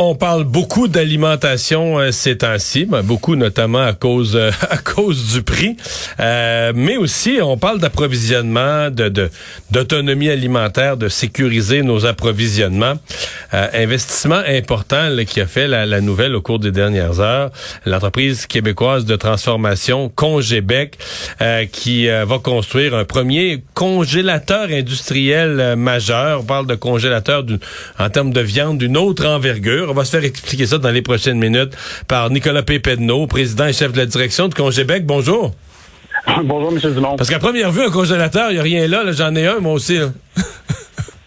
On parle beaucoup d'alimentation euh, ces temps-ci, ben, beaucoup notamment à cause euh, à cause du prix, Euh, mais aussi on parle d'approvisionnement, de d'autonomie alimentaire, de sécuriser nos approvisionnements. Euh, investissement important là, qui a fait la, la nouvelle au cours des dernières heures, l'entreprise québécoise de transformation Congébec euh, qui va construire un premier congélateur industriel majeur. On parle de congélateur en termes de viande d'une autre envergure. On va se faire expliquer ça dans les prochaines minutes par Nicolas Pépedneau, président et chef de la direction de Congébec. Bonjour. Bonjour, M. Dumont. Parce qu'à première vue, un congélateur, il n'y a rien là. là. J'en ai un, moi aussi. là.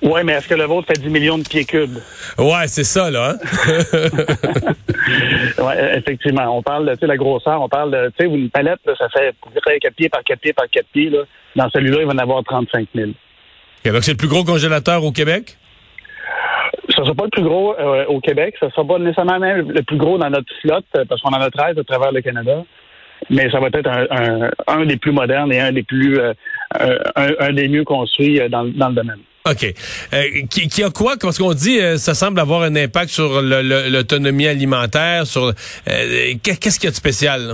Oui, mais est-ce que le vôtre fait 10 millions de pieds cubes? Ouais, c'est ça, là. hein? Oui, effectivement. On parle de la grosseur, on parle de, tu sais, une palette, là, ça fait 4 pieds par 4 pieds par 4 pieds. Là. Dans celui-là, il va en avoir 35 000. Ok, donc, c'est le plus gros congélateur au Québec? Ce ne sera pas le plus gros euh, au Québec. Ce ne sera pas nécessairement même le plus gros dans notre flotte, euh, parce qu'on en a 13 à travers le Canada. Mais ça va être un, un, un des plus modernes et un des plus euh, un, un des mieux construits dans, dans le domaine. OK. Euh, qui, qui a quoi? Parce qu'on dit, euh, ça semble avoir un impact sur l'autonomie alimentaire, sur... euh, qu'est- Qu'est-ce qu'il y a de spécial, là?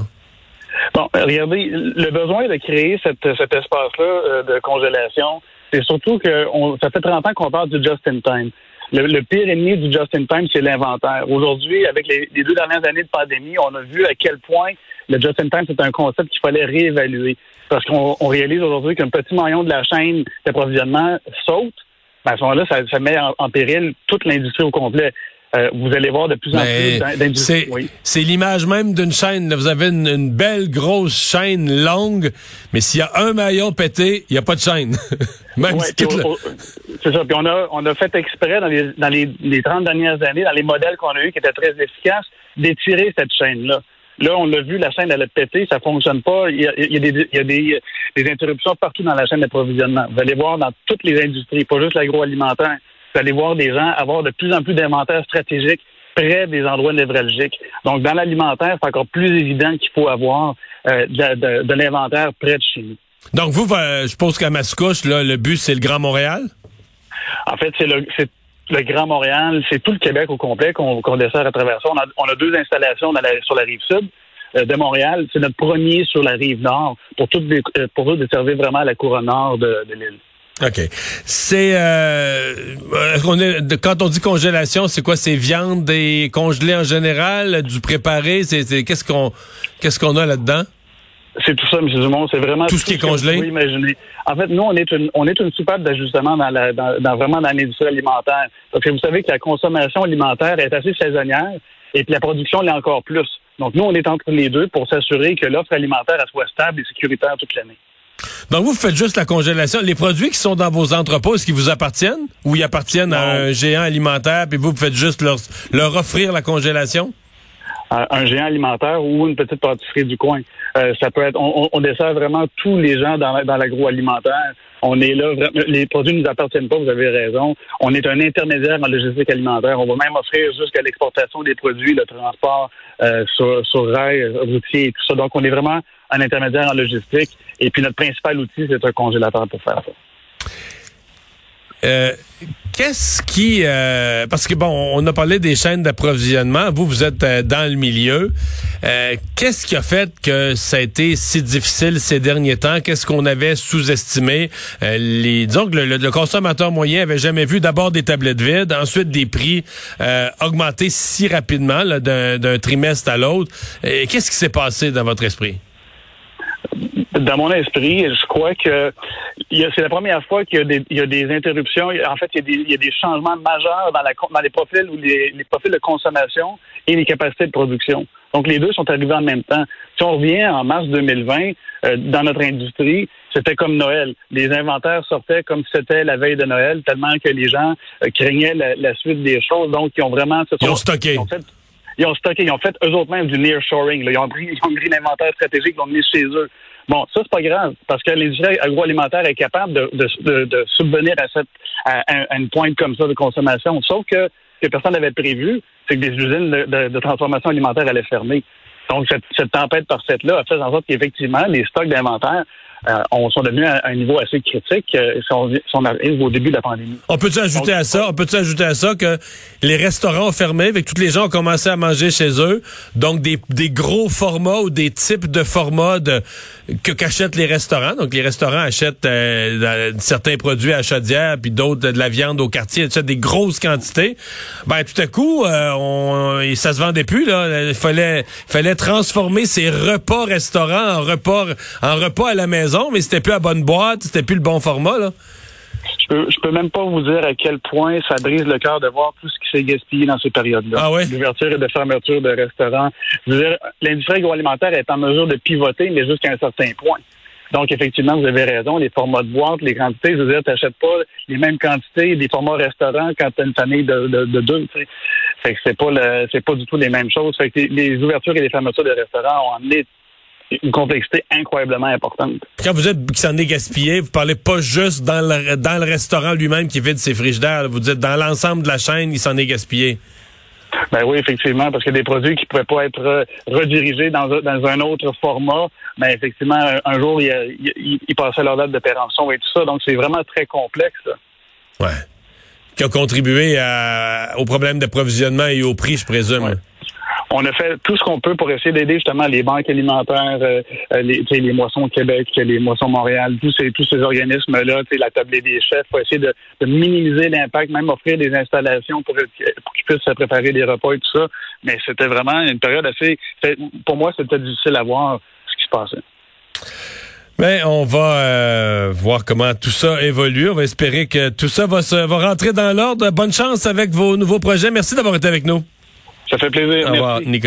Bon, regardez, le besoin de créer cette, cet espace-là de congélation, c'est surtout que on, ça fait 30 ans qu'on parle du just-in-time. Le, pire ennemi du just-in-time, c'est l'inventaire. Aujourd'hui, avec les, deux dernières années de pandémie, on a vu à quel point le just-in-time, c'est un concept qu'il fallait réévaluer. Parce qu'on on réalise aujourd'hui qu'un petit maillon de la chaîne d'approvisionnement saute. Ben, à ce moment-là, ça, met en péril toute l'industrie au complet. Euh, vous allez voir de plus en Mais plus d'in- d'industries. c'est Oui. c'est l'image même d'une chaîne. là. Vous avez une, une belle grosse chaîne longue, mais s'il y a un maillon pété, il n'y a pas de chaîne. même Ouais, si c'est ça. Puis on a, on a fait exprès dans les, dans les, les 30 dernières années, dans les modèles qu'on a eus qui étaient très efficaces, d'étirer cette chaîne-là. Là, on l'a vu, la chaîne, elle a pété, ça fonctionne pas. Il y a, il y a, des, il y a des, des interruptions partout dans la chaîne d'approvisionnement. Vous allez voir dans toutes les industries, pas juste l'agroalimentaire. Vous allez voir des gens avoir de plus en plus d'inventaires stratégiques près des endroits névralgiques. Donc, dans l'alimentaire, c'est encore plus évident qu'il faut avoir euh, de, de- de l'inventaire près de chez nous. Donc vous, euh, je suppose qu'à Mascouche, là, le but, c'est le Grand Montréal? En fait, c'est le, le Grand Montréal, c'est tout le Québec au complet qu'on dessert à travers ça. On a, on a deux installations dans la- sur la rive sud euh, de Montréal. C'est notre premier sur la rive nord pour, toutes euh, pour eux desservir vraiment la couronne nord de, de l'île. OK. C'est euh, est de- quand on dit congélation, c'est quoi? C'est viande et congelée en général, du préparé, c'est qu'est-ce qu'on qu'est-ce qu'on a là-dedans? C'est tout ça, M. Dumont. C'est vraiment Tout ce qui est congelé? vous imaginer. En fait, nous, on est une, on est une soupape d'ajustement dans, la, dans, dans- vraiment dans l'industrie alimentaire. Parce que vous savez que la consommation alimentaire est assez saisonnière et puis la production l'est encore plus. Donc, nous, on est entre les deux pour s'assurer que l'offre alimentaire soit stable et sécuritaire toute l'année. Donc vous faites juste la congélation. Les produits qui sont dans vos entrepôts, est-ce qu'ils vous appartiennent? Ou ils appartiennent à un géant alimentaire puis vous, vous faites juste leur, leur offrir la congélation? Un géant alimentaire ou une petite pâtisserie du coin. Euh, ça peut être, on, on- dessert vraiment tous les gens dans, dans l'agroalimentaire. On est là, les produits ne nous appartiennent pas, vous avez raison. On est un intermédiaire en logistique alimentaire. On va même offrir jusqu'à l'exportation des produits, le transport euh, sur, sur rail, routier et tout ça. Donc, on est vraiment un intermédiaire en logistique. Et puis, notre principal outil, c'est un congélateur pour faire ça. Euh, Qu'est-ce qui... Euh, parce que, bon, on a parlé des chaînes d'approvisionnement. Vous, vous êtes euh, dans le milieu. Euh, Qu'est-ce qui a fait que ça a été si difficile ces derniers temps? Qu'est-ce qu'on avait sous-estimé? Les, disons que le, le, consommateur moyen avait jamais vu d'abord des tablettes vides, ensuite des prix augmenter si rapidement d'un trimestre à l'autre. Qu'est-ce qui s'est passé dans votre esprit? Dans mon esprit, je crois que c'est la première fois qu'il y, a des interruptions. En fait, il y, a des, changements majeurs dans, la, dans les profils ou les, profils de consommation et les capacités de production. Donc, les deux sont arrivés en même temps. Si on revient en mars 2020, euh, dans notre industrie, c'était comme Noël. Les inventaires sortaient comme si c'était la veille de Noël, tellement que les gens euh, craignaient la, suite des choses. Donc, ils ont vraiment... Ils ont stocké ils ont stocké, ils ont fait eux autres même du nearshoring. Ils ont pris, ils ont pris l'inventaire stratégique, ils l'ont mis chez eux. Bon, ça c'est pas grave parce que l'industrie agroalimentaire est capable de, subvenir à cette à, une pointe comme ça de consommation. Sauf que ce que personne n'avait prévu, c'est que des usines de, transformation alimentaire allaient fermer. Donc cette, cette tempête parfaite-là a fait en sorte qu'effectivement les stocks d'inventaire euh, on sont devenus à un niveau assez critique euh, si, on, arrive au début de la pandémie. On peut-tu ajouter à ça, on peut ajouter à ça que les restaurants ont fermé, avec tous les gens ont commencé à manger chez eux, donc des, des gros formats ou des types de formats de, que qu'achètent les restaurants. Donc les restaurants achètent euh, certains produits à chaudière, puis d'autres de la viande au quartier, achètent des grosses quantités. Ben tout à coup, euh, on, ça se vendait plus là. Il fallait, fallait transformer ces repas restaurants en repas, en repas à la maison mais c'était plus la bonne boîte, c'était plus le bon format, là. Je peux, peux même pas vous dire à quel point ça brise le cœur de voir tout ce qui s'est gaspillé dans ces périodes-là. Ah L'ouverture et de fermeture de restaurants. L'industrie agroalimentaire est en mesure de pivoter, mais jusqu'à un certain point. Donc, effectivement, vous avez raison, les formats de boîte, les quantités, je veux dire, t'achètes pas les mêmes quantités des formats restaurants quand tu as une famille de, de, deux, tu sais. Fait que c'est pas c'est pas du tout les mêmes choses. Fait que les ouvertures et les fermetures de restaurants ont amené une complexité incroyablement importante. Quand vous êtes qui s'en est gaspillé, vous parlez pas juste dans le, dans le restaurant lui-même qui vide ses frigidaires. Vous dites dans l'ensemble de la chaîne, il s'en est gaspillé. Ben oui, effectivement, parce que des produits qui pouvaient pas être redirigés dans, dans un autre format, ben effectivement, un, jour, ils il, passaient leur date de péremption et tout ça. Donc, c'est vraiment très complexe. Ouais. Qui a contribué au problème d'approvisionnement et au prix, je présume on a fait tout ce qu'on peut pour essayer d'aider justement les banques alimentaires, euh, euh, les, les moissons Québec, les moissons Montréal, tous ces, tous ces organismes-là, la table des chefs, pour essayer de, minimiser l'impact, même offrir des installations pour, pour qu'ils puissent se préparer des repas et tout ça. Mais c'était vraiment une période assez... Pour moi, c'était difficile à voir ce qui se passait. Mais on va euh, voir comment tout ça évolue. On va espérer que tout ça va, se, va rentrer dans l'ordre. Bonne chance avec vos nouveaux projets. Merci d'avoir été avec nous. Ça fait plaisir. Au revoir,